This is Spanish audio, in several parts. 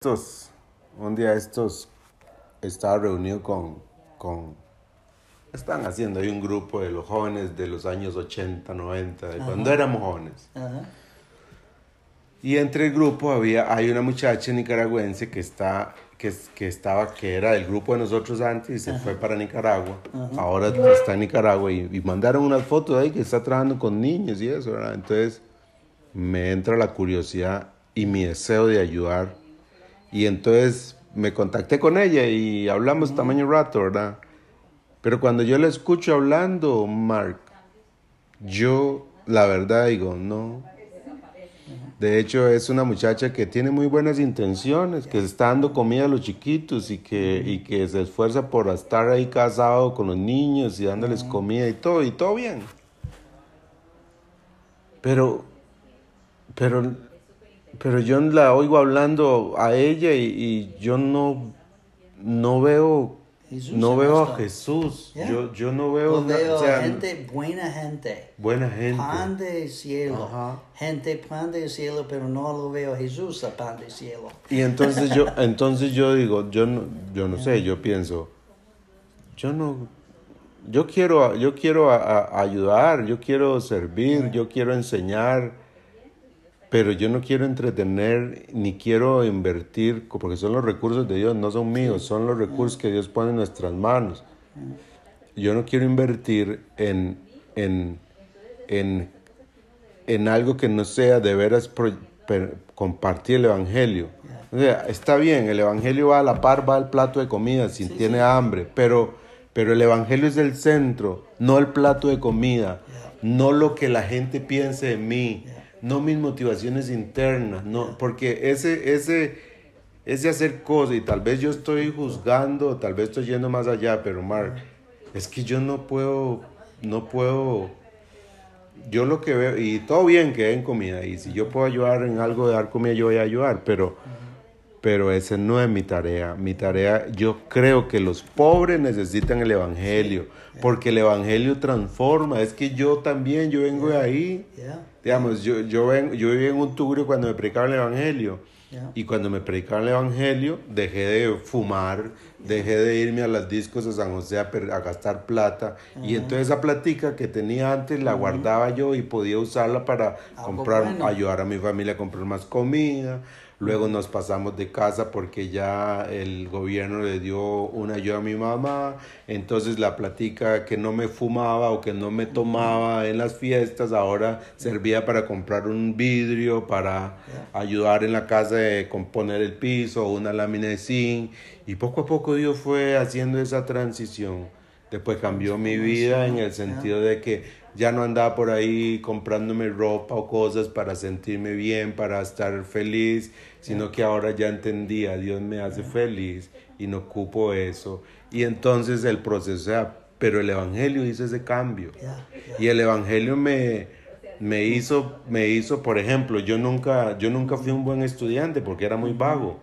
estos, un día estos, estaba reunido con, con, están haciendo ahí un grupo de los jóvenes de los años 80, 90, de cuando éramos jóvenes. Ajá. Y entre el grupo había, hay una muchacha nicaragüense que está, que, que estaba, que era del grupo de nosotros antes y se fue para Nicaragua. Ahora está en Nicaragua y, y mandaron unas fotos ahí que está trabajando con niños y eso, ¿verdad? Entonces me entra la curiosidad y mi deseo de ayudar. Y entonces me contacté con ella y hablamos tamaño rato, ¿verdad? Pero cuando yo la escucho hablando, Mark, yo la verdad digo, no. De hecho, es una muchacha que tiene muy buenas intenciones, que está dando comida a los chiquitos y que, y que se esfuerza por estar ahí casado con los niños y dándoles comida y todo, y todo bien. Pero, pero, pero yo la oigo hablando a ella y, y yo no, no veo, Jesús no veo a. Jesús. Yeah. Yo, yo no veo, Yo na- veo o sea, gente, buena gente. buena gente. Pan del cielo. Ajá. Gente pan del cielo, pero no lo veo a Jesús a pan del cielo. Y entonces yo, entonces yo digo, yo no, yo no sé, yo pienso, yo no, yo quiero, yo quiero a- a- ayudar, yo quiero servir, yo quiero enseñar, pero yo no quiero entretener ni quiero invertir, porque son los recursos de Dios, no son míos, son los recursos que Dios pone en nuestras manos. Yo no quiero invertir en, en, en, en algo que no sea de veras pro- per- compartir el Evangelio. O sea, está bien, el Evangelio va a la par, va al plato de comida si tiene hambre, pero, pero el Evangelio es el centro, no el plato de comida, no lo que la gente piense de mí, no mis motivaciones internas, no, porque ese, ese, ese hacer cosas, y tal vez yo estoy juzgando, tal vez estoy yendo más allá, pero Mark, es que yo no puedo, no puedo yo lo que veo, y todo bien que den comida, y si yo puedo ayudar en algo de dar comida, yo voy a ayudar, pero, pero esa no es mi tarea. Mi tarea, yo creo que los pobres necesitan el Evangelio, porque el Evangelio transforma. Es que yo también, yo vengo de ahí. Digamos, yo, yo, ven- yo vivía en un tugrio cuando me predicaban el Evangelio. Yeah. Y cuando me predicaban el Evangelio, dejé de fumar, dejé de irme a las discos de San José a, per- a gastar plata. Y entonces esa platica que tenía antes la guardaba yo y podía usarla para comprar, bueno. ayudar a mi familia a comprar más comida. Luego nos pasamos de casa porque ya el gobierno le dio una ayuda a mi mamá. Entonces la platica que no me fumaba o que no me tomaba en las fiestas ahora servía para comprar un vidrio, para ayudar en la casa de componer el piso, una lámina de zinc. Y poco a poco Dios fue haciendo esa transición. Después cambió mi vida en el sentido de que ya no andaba por ahí comprándome ropa o cosas para sentirme bien, para estar feliz, sino que ahora ya entendía, Dios me hace feliz y no ocupo eso. Y entonces el proceso, o sea, pero el Evangelio hizo ese cambio. Y el Evangelio me, me, hizo, me hizo, por ejemplo, yo nunca, yo nunca fui un buen estudiante porque era muy vago.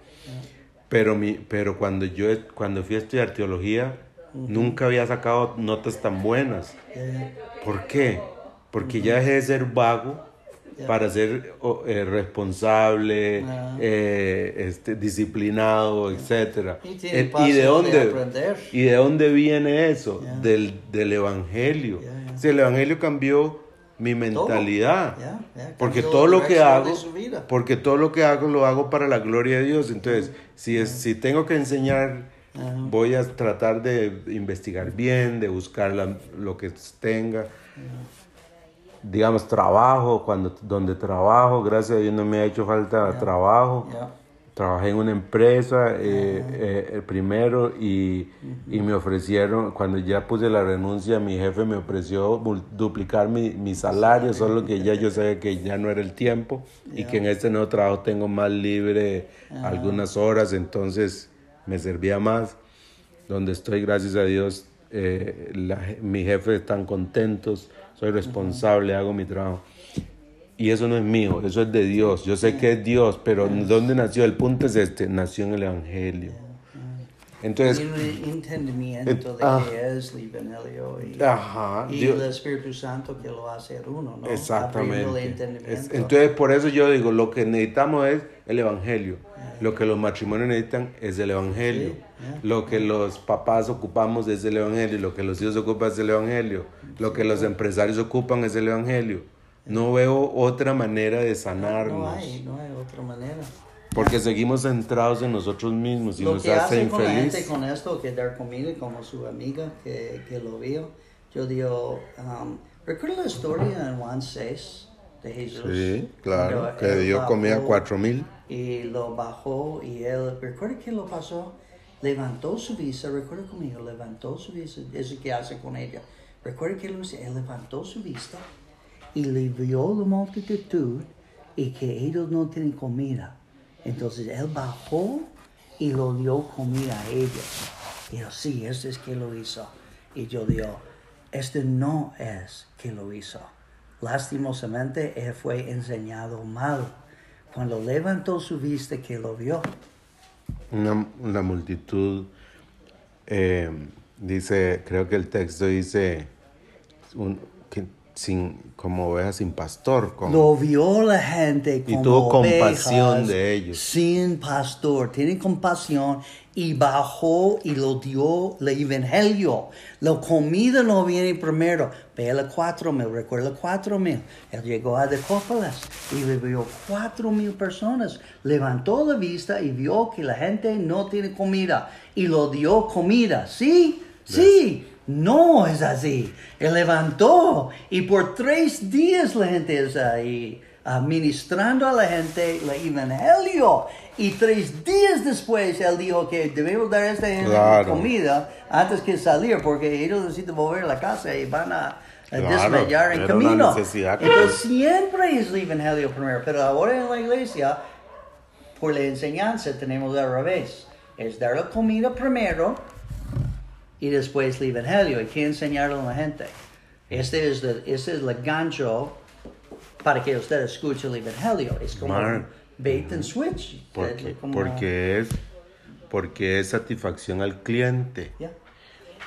Pero, mi, pero cuando yo cuando fui a estudiar teología, nunca había sacado notas tan buenas. Yeah. ¿Por qué? Porque ya dejé de ser vago para ser eh, responsable, eh, este, disciplinado. Y tiene Eh, ¿Y de de dónde? ¿Y de dónde viene eso? Del, del Evangelio. Si el Evangelio cambió mi mentalidad. Porque todo lo que hago, porque todo lo que hago lo hago para la gloria de Dios. Entonces, si, es, si tengo que enseñar, Ajá. voy a tratar de investigar bien, de buscar la- lo que tenga. Digamos, trabajo, cuando, donde trabajo, gracias a Dios no me ha hecho falta trabajo. Trabajé en una empresa eh, eh, el primero y, y me ofrecieron, cuando ya puse la renuncia, mi jefe me ofreció duplicar mi, mi salario, solo que ya yo sabía que ya no era el tiempo y que en este nuevo trabajo tengo más libre algunas horas, entonces me servía más. Donde estoy, gracias a Dios, eh, la je- mis jefes están contentos, soy responsable, hago mi trabajo. Y eso no es mío, eso es de Dios. Yo sé que es Dios, pero ¿dónde nació? El punto es este, nació en el Evangelio. Entonces, un entendimiento de ah. que es el Evangelio y, ajá, y Dios- el Espíritu Santo que lo hace uno, ¿no? Abriendo el Exactamente. Es- entendimiento. entonces, por eso yo digo, lo que necesitamos es el Evangelio. Lo que los matrimonios necesitan es el Evangelio. Sí, yeah. Lo que los papás ocupamos es el Evangelio. Lo que los hijos ocupan es el Evangelio. Lo que los empresarios ocupan es el Evangelio. No veo otra manera de no sanarnos. hay, no hay otra manera. Porque seguimos centrados en nosotros mismos y lo nos que hace hace con la gente infeliz. con esto, que dar comida, como su amiga que, que lo vio, yo digo, um, ¿recuerda la historia en Juan 6 de Jesús? Sí, claro. Cuando Que él dio comida a bajó cuatro mil. Y lo bajó y él, ¿recuerda qué lo pasó? Levantó su vista, recuerda conmigo, levantó su vista, eso que hace con ella. Recuerda que él levantó su vista y le vio la multitud y que ellos no tienen comida. Entonces él bajó y lo dio comida a ellos. Y yo, sí, este es que lo hizo. Y yo digo, este no es que lo hizo. Lastimosamente, él fue enseñado mal. Cuando levantó su vista que lo vio. Una, una multitud, eh, dice, creo que el texto dice, un- sin, como ovejas sin pastor. Como, Lo vio la gente Y como tuvo compasión de ellos. Sin pastor, tiene compasión y bajó y lo dio el evangelio. La comida no viene primero. Ve a cuatro mil, recuerda cuatro mil. Él llegó a Decópolis y vio cuatro mil personas. Levantó la vista y vio que la gente no tiene comida y lo dio comida. ¿Sí? Sí. No es así. Él levantó y por tres días la gente está ahí administrando a la gente el evangelio. Y tres días después él dijo que debemos dar a esta gente Claro. comida antes que salir porque ellos necesitan volver a la casa y van a, a Claro, desmayar en camino. Entonces siempre es el evangelio primero, pero ahora en la iglesia por la enseñanza tenemos al revés. Es dar la comida primero y después el evangelio. Hay que enseñarlo a la gente. Este es el, este es el gancho para que usted escuche el evangelio. Es como bait and switch. porque, Es como- porque es porque es satisfacción al cliente. Ya.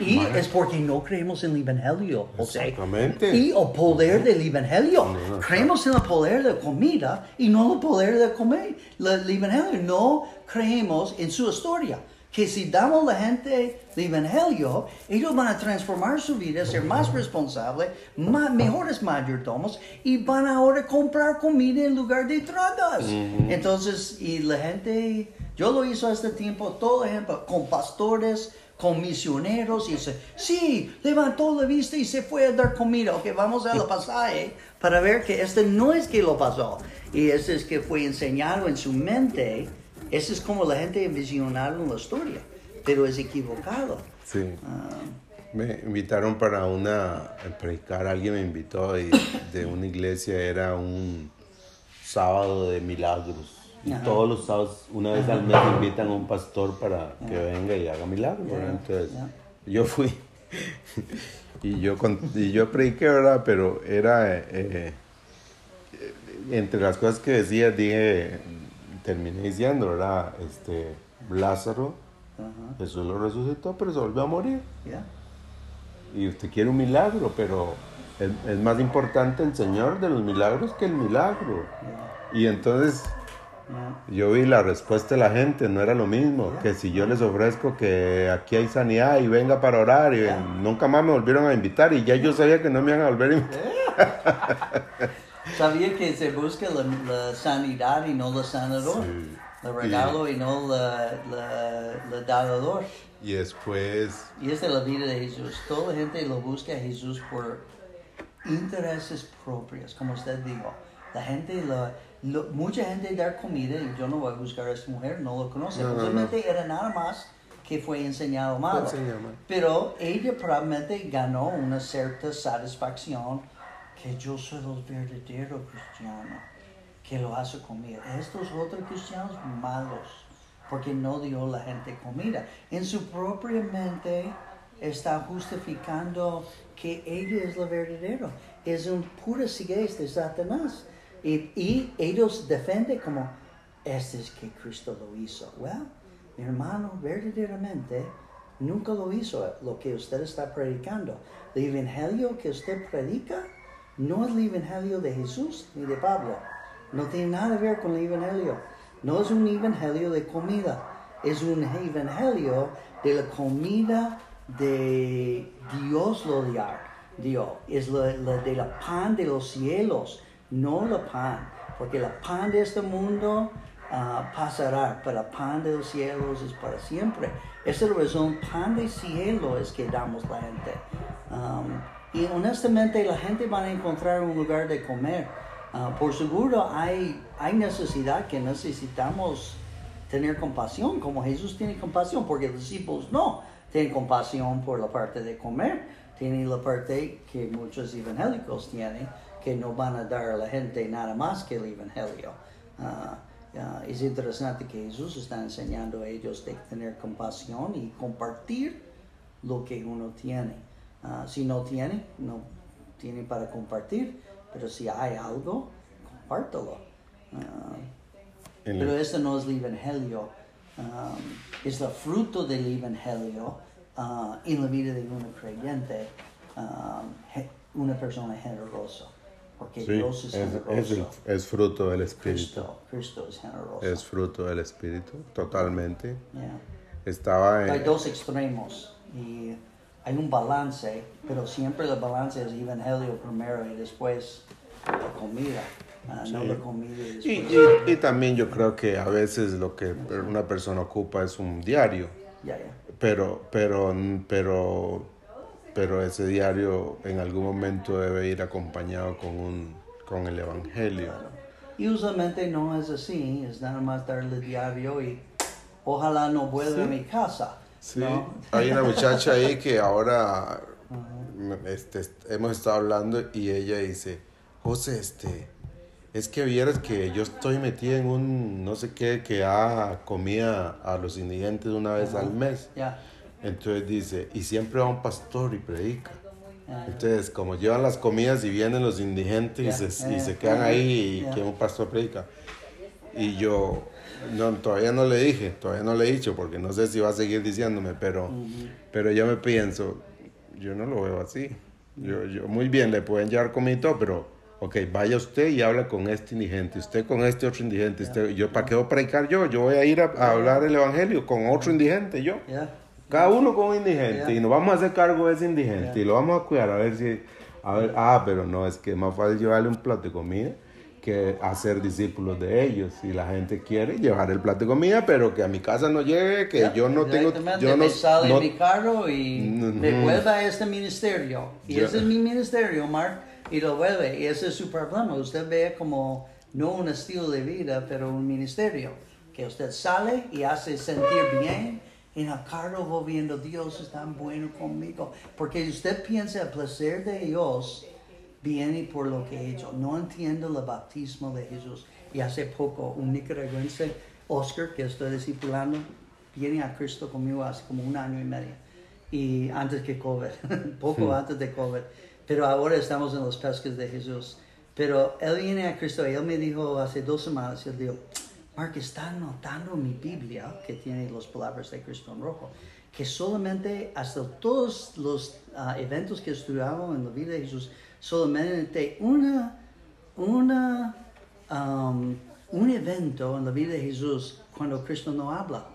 Y es porque no creemos en el Evangelio, José. Exactamente. Y el poder del Evangelio. No, no, creemos en el poder de comida y no el poder de comer. El Evangelio no creemos en su historia. Que si damos a la gente el Evangelio, ellos van a transformar su vida, ser más responsables, más, mejores mayordomos y van a ahora comprar comida en lugar de tratas. Entonces, y la gente, yo lo hice hace tiempo, todo ejemplo, con pastores, con misioneros, y dice, sí, levantó la vista y se fue a dar comida. Ok, vamos a la pasaje para ver que este no es que lo pasó. Y este es que fue enseñado en su mente. Ese es como la gente visionaron la historia, pero es equivocado. Sí. Ah, Me invitaron para una a predicar, alguien me invitó y de una iglesia era un sábado de milagros. Y Ajá. todos los sábados, una vez al mes, invitan a un pastor para que venga y haga milagros. Entonces, yo fui y yo, y yo prediqué, ¿verdad? Pero era, eh, eh, entre las cosas que decía, dije, terminé diciendo, ¿verdad? Este, Lázaro, Jesús lo resucitó, pero se volvió a morir. Y usted quiere un milagro, pero es, es más importante el Señor de los milagros que el milagro. Y entonces yo vi la respuesta de la gente, no era lo mismo, que si yo les ofrezco que aquí hay sanidad y venga para orar, y nunca más me volvieron a invitar y ya yo sabía que no me iban a volver a invitar. Sabía que se busca la, la sanidad y no la sanador. Sí. El regalo y, no la, la, la dador. Y después, Y es de la vida de Jesús. Toda la gente lo busca a Jesús por intereses propios, como usted dijo. La gente, la, lo- mucha gente dar comida, y yo no voy a buscar a esta mujer, no lo conoce. No, no, no. Era nada más que fue enseñado mal. Fue enseñado mal. Pero ella probablemente ganó una cierta satisfacción que yo soy el verdadero cristiano que lo hace comida. Estos otros cristianos malos, porque no dio la gente comida. En su propia mente está justificando que ella es la verdadera. Es un pura ceguez de Satanás. Y, y ellos defienden como, este es que Cristo lo hizo. Well, mi hermano verdaderamente nunca lo hizo lo que usted está predicando. El evangelio que usted predica no es el evangelio de Jesús ni de Pablo. No tiene nada que ver con el evangelio. No es un evangelio de comida. Es un evangelio de la comida de Dios lo dio. Es la, de la pan de los cielos, no la pan. Porque la pan de este mundo ah, pasará, pero la pan de los cielos es para siempre. Esa es la razón, pan de cielo es que damos la gente. Um, y honestamente la gente va a encontrar un lugar de comer. Ah, por seguro hay, hay necesidad que necesitamos tener compasión, como Jesús tiene compasión, porque los discípulos no tienen compasión por la parte de comer, tienen la parte que muchos evangélicos tienen, que no van a dar a la gente nada más que el evangelio. Ah, es interesante que Jesús está enseñando a ellos de tener compasión y compartir lo que uno tiene. Ah, si no tiene, no tiene para compartir, pero si hay algo, compártelo. Ah, pero esto no es el evangelio, es el fruto del evangelio ah, en la vida de un creyente, una persona generosa. Porque Dios es, generoso. Es, fruto del Espíritu. Cristo, es generoso. Es fruto del Espíritu, totalmente. Estaba Hay dos extremos y hay un balance, pero siempre el balance es evangelio primero y después la comida. Ah, no la comida y, y, también yo creo que a veces lo que una persona ocupa es un diario. Pero, pero, pero pero ese diario en algún momento debe ir acompañado con, un, con el Evangelio. Y usualmente no es así, es nada más darle diario y ojalá no vuelva a mi casa. Sí, hay una muchacha ahí que ahora este, hemos estado hablando y ella dice, José, este, es que vieras que yo estoy metida en un no sé qué que da comida a los indigentes una vez al mes. Entonces dice, y siempre va un pastor y predica. Entonces, como llevan las comidas y vienen los indigentes y, se, y, se, quedan ahí y que un pastor predica. Y yo, no, todavía no le dije, todavía no le he dicho, porque no sé si va a seguir diciéndome, pero, pero yo me pienso, yo no lo veo así. Yo, yo, muy bien, le pueden llevar comida pero, ok, vaya usted y habla con este indigente, usted con este otro indigente. yo, ¿Para qué voy a predicar yo? Yo voy a ir a, hablar el evangelio con otro indigente, yo. Cada uno con un indigente y nos vamos a hacer cargo de ese indigente y lo vamos a cuidar a ver si, a ver, ah, pero no, es que es más fácil llevarle un plato de comida que hacer discípulos de ellos. Y la gente quiere llevar el plato de comida, pero que a mi casa no llegue, que yo no tengo... Yo no, sale no, mi carro y me vuelva a este ministerio. Y ese es mi ministerio, Mark, y lo vuelve. Y ese es su problema. Usted ve como no un estilo de vida, pero un ministerio. Que usted sale y hace sentir bien en el carro viendo Dios es tan bueno conmigo. Porque usted piensa el placer de Dios viene por lo que he hecho. No entiendo el bautismo de Jesús. Y hace poco un nicaragüense, Oscar, que estoy discipulando, viene a Cristo conmigo hace como un año y medio. Y antes que COVID, poco antes de COVID. Pero ahora estamos en los pesques de Jesús. Pero él viene a Cristo y él me dijo hace dos semanas, él dijo, Mark está notando mi Biblia, que tiene las palabras de Cristo en rojo, que solamente hasta todos los ah, eventos que estudiamos en la vida de Jesús, solamente una, una, um, un evento en la vida de Jesús cuando Cristo no habla.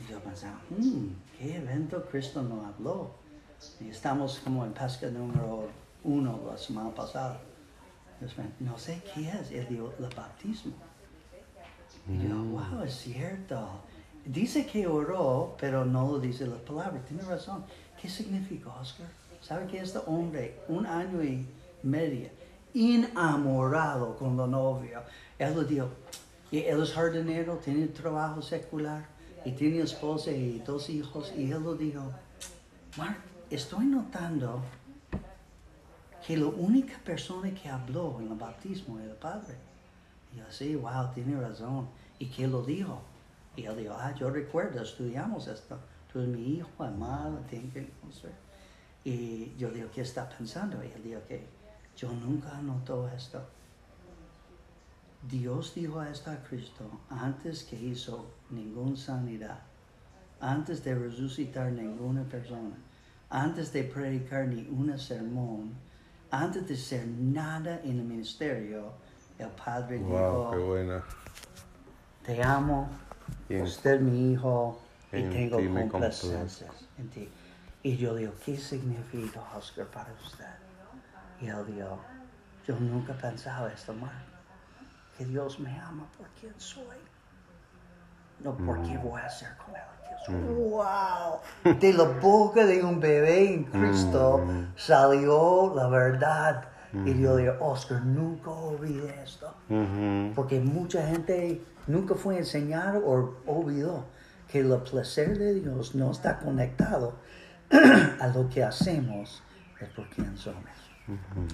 Y yo pensaba, hmm, ¿qué evento Cristo no habló? Y estamos como en pesca número uno la semana pasada. No sé qué es, el, el bautismo. Y yo, mm. wow, es cierto. Dice que oró, pero no lo dice la palabra. Tiene razón. ¿Qué significa, Oscar? ¿Sabe que este hombre, un año y medio, enamorado con la novia, él lo dijo, él es jardinero, tiene trabajo secular, y tiene esposa y dos hijos, y él lo dijo, Mark, estoy notando que la única persona que habló en el bautismo era el Padre. Y yo, sí, wow, tiene razón. ¿Y quién lo dijo? Y él dijo, ah, yo recuerdo, estudiamos esto. Tú eres mi hijo, amado, tiene que conocer. Y yo digo, ¿qué está pensando? Y él dijo que yo nunca noto esto. Dios dijo a Cristo antes que hizo ninguna sanidad, antes de resucitar ninguna persona, antes de predicar ni un sermón, antes de hacer nada en el ministerio, el Padre Wow, qué dijo, buena. te amo, usted mi hijo y en tengo complacencia en ti. Y yo digo, ¿qué significa Oscar para usted? Y él dijo, yo nunca pensaba esto, Mark, que Dios me ama por quien soy. No por qué voy a hacer con él. soy. ¡Wow! De la boca de un bebé en Cristo salió la verdad. Y yo digo, Oscar, nunca olvide esto. Ujú. Porque mucha gente nunca fue enseñado o olvidó que el placer de Dios no está conectado a lo que hacemos, es por quien somos.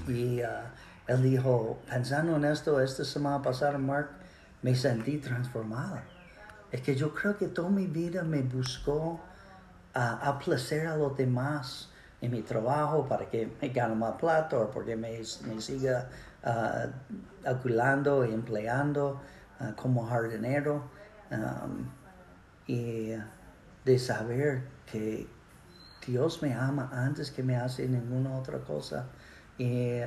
Y ah, él dijo, pensando en esto, esta semana pasada, Mark, me sentí transformada. Es que yo creo que toda mi vida me buscó a, a placer a los demás en mi trabajo para que me gane más plata o porque me, me siga ah, alquilando y empleando ah, como jardinero. um, y de saber que Dios me ama antes que me hace ninguna otra cosa. Y,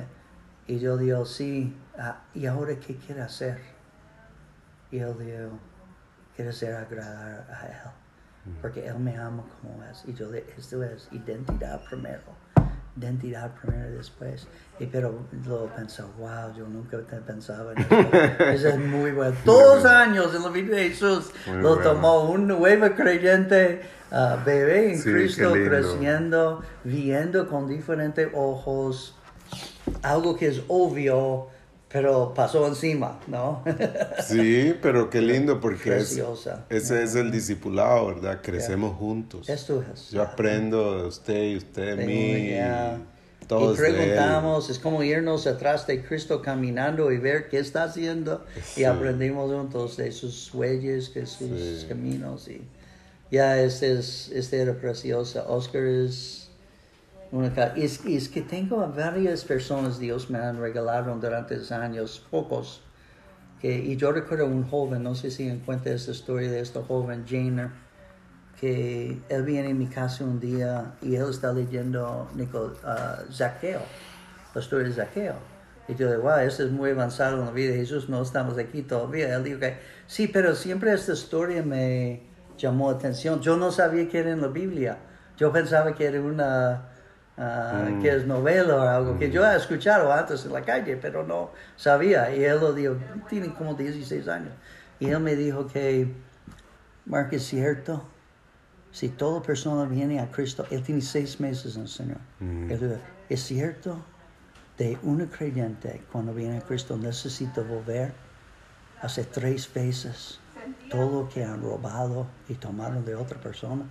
y yo digo, sí, ah, ¿y ahora qué quiere hacer? Y él dijo, quiere ser agradar a Él, porque Él me ama como es. Y yo, de- esto es identidad primero, identidad primero después. Y pero luego pensé, wow, yo nunca pensaba en esto. Eso es muy bueno. Dos años en la vida de Jesús Muy lo bueno. tomó un nuevo creyente, ah, bebé en Sí, Cristo, creciendo, viendo con diferentes ojos algo que es obvio, pero pasó encima, ¿no? Sí, pero qué lindo porque es, Preciosa. ese es el discipulado, ¿verdad? Crecemos juntos. Esto es. Yo aprendo de usted y usted de mí. y Todos y de él. preguntamos, es como irnos atrás de Cristo caminando y ver qué está haciendo. Sí. Y aprendimos juntos de sus huellas, de sus Sí. caminos. Y ya este, es, este era precioso. Oscar es es, es que tengo a varias personas Dios me han regalado durante los años, pocos. Que, y yo recuerdo un joven, no sé si encuentra esta historia de este joven, Janer que él viene a mi casa un día y él está leyendo Nico, ah, Zaqueo, la historia de Zaqueo. Y yo digo, wow, esto es muy avanzado en la vida de Jesús, no estamos aquí todavía. Él dijo que sí, pero siempre esta historia me llamó la atención. Yo no sabía que era en la Biblia. Yo pensaba que era una, ah, que es novela o algo que yo he escuchado antes en la calle, pero no sabía. Y él lo dijo, tiene como 16 años. Y él me dijo que, Mark, es cierto, si toda persona viene a Cristo, él tiene seis meses en el Señor. Mm. Él dijo, es cierto, de un creyente cuando viene a Cristo necesita volver a hacer tres veces todo lo que han robado y tomaron de otra persona.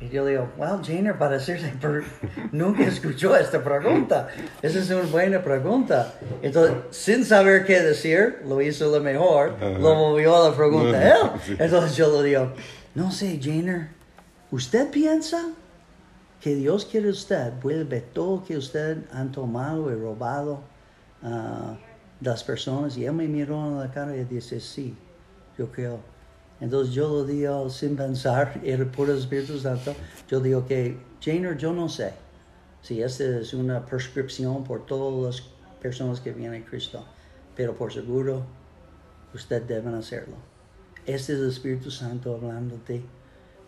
Y yo digo, wow, Janer, para decirle, nunca escuchó esta pregunta. Esa es una buena pregunta. Entonces, sin saber qué decir, lo hizo lo mejor, lo movió a la pregunta él. Sí. Entonces yo le digo, no sé, Janer, ¿usted piensa que Dios quiere usted vuelve todo que usted han tomado y robado a las personas? Y él me miró en la cara y dice, sí, yo creo. Entonces yo lo digo sin pensar, era puro Espíritu Santo. Yo digo que, Janer, yo no sé si esta es una prescripción por todas las personas que vienen a Cristo, pero por seguro usted debe hacerlo. Este es el Espíritu Santo hablándote.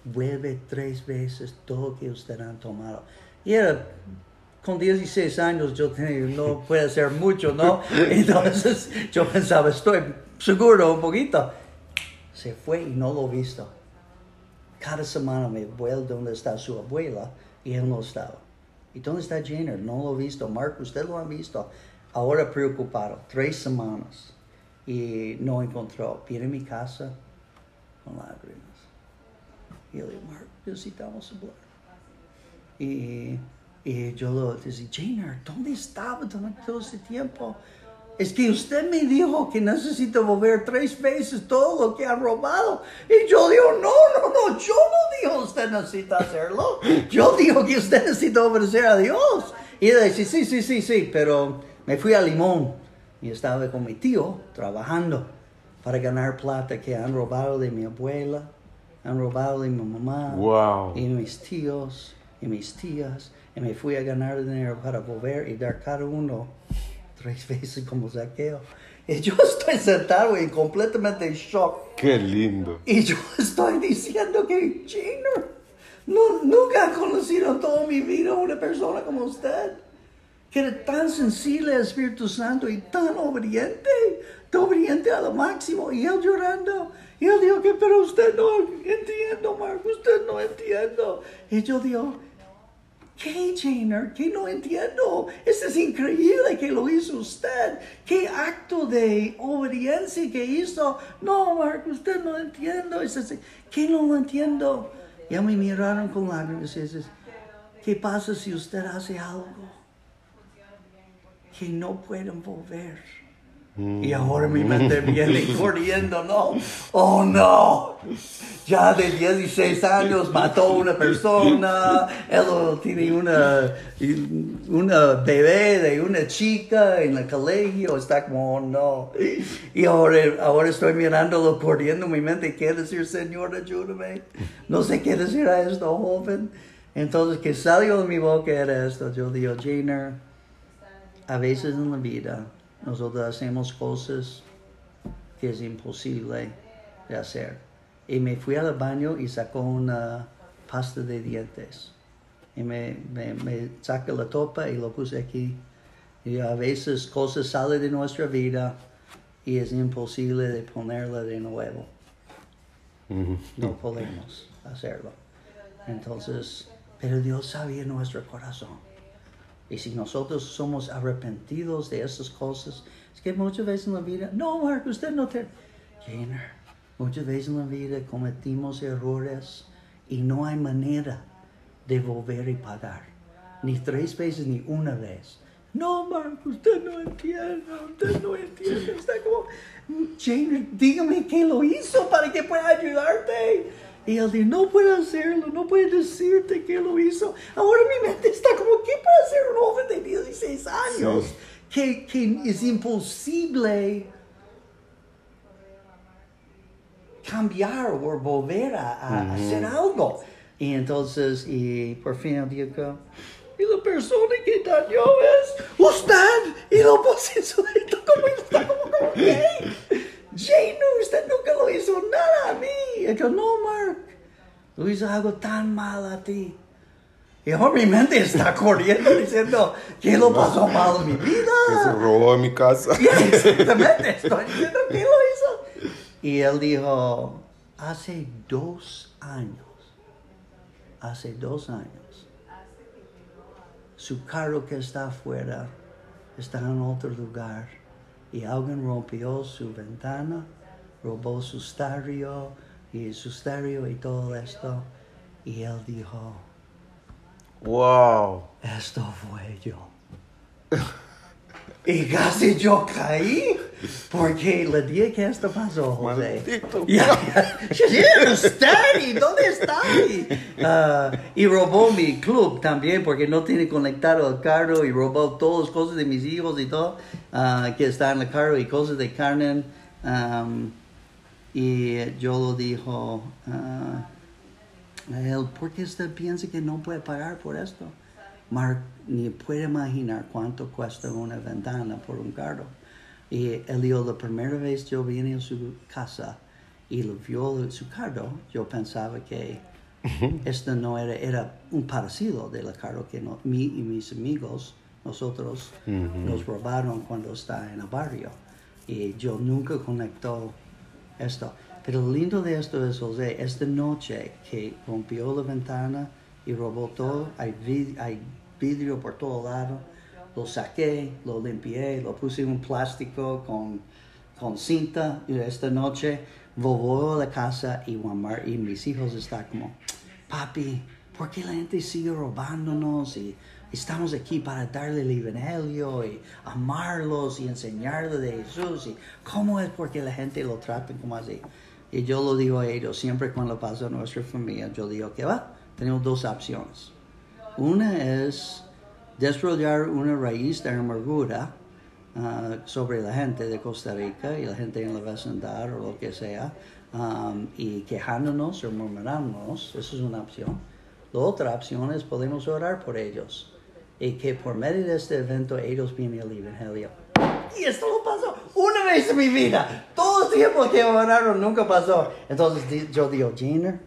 Vuelve tres veces todo que usted han tomado. Y era, con 16 años yo tenía, no puede hacer mucho, ¿no? Entonces yo pensaba, estoy seguro un poquito. Se fue y no lo he visto. Cada semana me vuelvo donde está su abuela y él no estaba. ¿Y dónde está Jenner? No lo he visto. Mark, usted lo ha visto. Ahora preocupado. Tres semanas. Y no encontró. Viene a mi casa con lágrimas. Y yo le digo, Mark, necesitamos hablar. Y, y yo lo decía, Jenner, ¿dónde estaba durante todo ese tiempo? Es que usted me dijo que necesito volver tres veces todo lo que ha robado. Y yo digo, no, no, no, yo no digo usted necesita hacerlo. Yo digo que usted necesita obedecer a Dios. Y él dice, sí, sí, sí, sí, pero me fui a Limón Y estaba con mi tío trabajando para ganar plata que han robado de mi abuela, han robado de mi mamá Wow. y mis tíos y mis tías. Y me fui a ganar dinero para volver y dar cada uno tres veces como saqueo. Y yo estoy sentado en completamente shock. Qué lindo. Y yo estoy diciendo que Gina, no, nunca he conocido en toda mi vida una persona como usted, que era tan sensible al Espíritu Santo y tan obediente, tan obediente a lo máximo. Y él llorando, y él dijo que, pero usted no entiendo, Marco, usted no entiendo. Y yo digo, ¿Qué, Jainer? ¿Qué no entiendo? Esto es increíble que lo hizo usted. ¿Qué acto de obediencia que hizo? No, Marco, usted no entiendo. Es así. ¿Qué no lo entiendo? Ya me miraron con lágrimas ¿qué pasa si usted hace algo que no pueden volver? Y ahora mi mente viene corriendo, ¿no? Oh, no. Ya de 16 años mató a una persona, él tiene una, una bebé de una chica en el colegio, está como, oh, no. Y ahora, ahora estoy mirándolo corriendo en mi mente, ¿qué decir, Señor, ayúdame? No sé qué decir a esto, joven. Entonces, que salió de mi boca era esto, yo digo, Jainer, a veces en la vida nosotros hacemos cosas que es imposible de hacer. Y me fui al baño y sacó una pasta de dientes. Y me, me, la topa y lo puse aquí. Y a veces cosas salen de nuestra vida y es imposible de ponerla de nuevo. No podemos hacerlo. Entonces, pero Dios sabía nuestro corazón. Y si nosotros somos arrepentidos de esas cosas, es que muchas veces en la vida, no, Marco, usted no te... Jenner, muchas veces en la vida cometimos errores y no hay manera de volver y pagar. Ni tres veces ni una vez. No, Marco, usted no entiende, usted no entiende. Está como, Jenner, dígame qué lo hizo para que pueda ayudarte. Y él dice, no puede hacerlo, no puede decirte que lo hizo. Ahora mi mente está como, ¿qué puede hacer un joven de 16 años? Sí. Que, que es imposible cambiar o volver a, a hacer algo. Y entonces, y por fin él dijo, y la persona que dañó es usted. Y en su dedo como está como, como ¿qué? Jane, usted nunca lo hizo nada a mí. Y yo, no, Mark, lo hizo algo tan mal a ti. Y ahora mi mente está corriendo diciendo, ¿qué lo pasó mal en mi Que se vida? robó en mi casa. Exactamente, estoy diciendo, ¿qué lo hizo? Y él dijo, hace dos años, hace dos años, su carro que está afuera está en otro lugar y alguien rompió su ventana, robó su stereo y su stereo y todo esto. Y él dijo, Wow. esto fue yo. Y casi yo caí porque le dije que esto pasó, José. Ya. Yeah, Steady, ¿dónde está? Ah, y robó mi club también porque no tiene conectado el carro y robó todas las cosas de mis hijos y todo ah, que está en el carro y cosas de Carmen. Am, y yo lo dijo ah, a él, ¿por qué usted piensa que no puede pagar por esto? Mark ni puede imaginar cuánto cuesta una ventana por un carro. Y él dijo, la primera vez yo vine a su casa y lo vio su carro, yo pensaba que esto no era, era un parecido del carro que no, mí y mis amigos, nosotros, nos robaron cuando está en el barrio. Y yo nunca conectó esto. Pero lo lindo de esto es, José, esta noche que rompió la ventana y robó todo, hay, vid- hay vidrio por todo lado, lo saqué, lo limpié, lo puse en un plástico con, con cinta y esta noche volvió a la casa y Mar y mis hijos están como, papi, ¿por qué la gente sigue robándonos? Y estamos aquí para darle el evangelio y amarlos y enseñarles de Jesús. Y cómo es porque la gente lo trata como así. Y yo lo digo a ellos, siempre cuando pasa a nuestra familia, yo digo que va, tenemos dos opciones. Una es desarrollar una raíz de amargura ah, sobre la gente de Costa Rica y la gente en la vecindad o lo que sea, y quejándonos o murmurándonos, eso es una opción. La otra opción es podemos orar por ellos y que por medio de este evento ellos vienen al Evangelio. Y esto no pasó una vez en mi vida. Todo el tiempo que oraron nunca pasó. Entonces yo digo, Gina,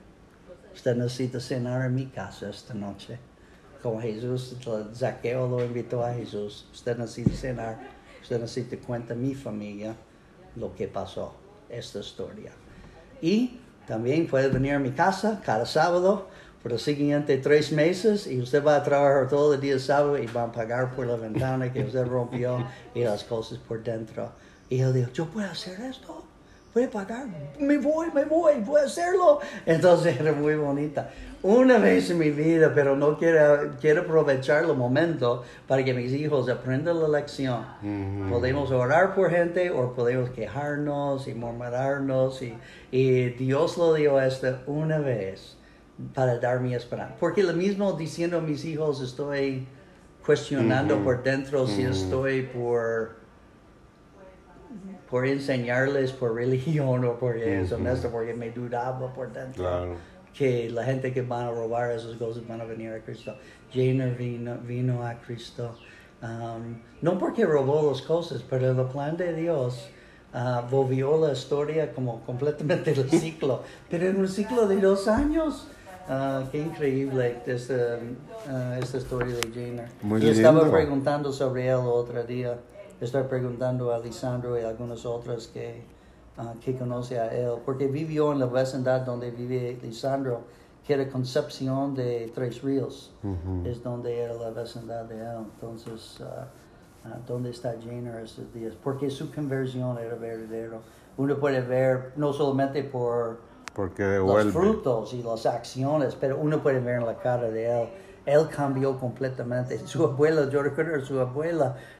usted necesita cenar en mi casa esta noche. Como Jesús, Zaqueo lo invitó a Jesús. Usted necesita cenar. Usted necesita cuenta mi familia lo que pasó, esta historia. Y también puede venir a mi casa cada sábado por los siguientes tres meses y usted va a trabajar todo el día sábado y van a pagar por la ventana que usted rompió y las cosas por dentro. Y él dijo, yo puedo hacer esto, puedo pagar, me voy, me voy, voy a hacerlo. Entonces era muy bonita. Una vez en mi vida, pero no quiero, quiero aprovechar el momento para que mis hijos aprendan la lección. Podemos orar por gente o podemos quejarnos y murmurarnos y, y Dios lo dio esto una vez para dar mi esperanza. Porque lo mismo diciendo a mis hijos estoy cuestionando por dentro si estoy por por enseñarles por religión o por eso, honesto, porque me dudaba por dentro Claro. que la gente que van a robar esas cosas van a venir a Cristo. Jenner vino, vino a Cristo. Um, no porque robó las cosas, pero el plan de Dios ah, volvió la historia como completamente el ciclo. pero en un ciclo de dos años. Ah, qué increíble esta, ah, esta historia de Jenner. Muy y estaba preguntando sobre él otro día. Estaba preguntando a Lisandro y algunos otros que, ah, que conoce a él, porque vivió en la vecindad donde vive Lisandro, que era Concepción de Tres Ríos, es donde era la vecindad de él. Entonces, ah, ¿dónde está Jenner estos días? Porque su conversión era verdadero. Uno puede ver no solamente por Porque los devuelve. frutos y las acciones, pero uno puede ver en la cara de él. Él cambió completamente. Su abuela, yo recuerdo a su abuela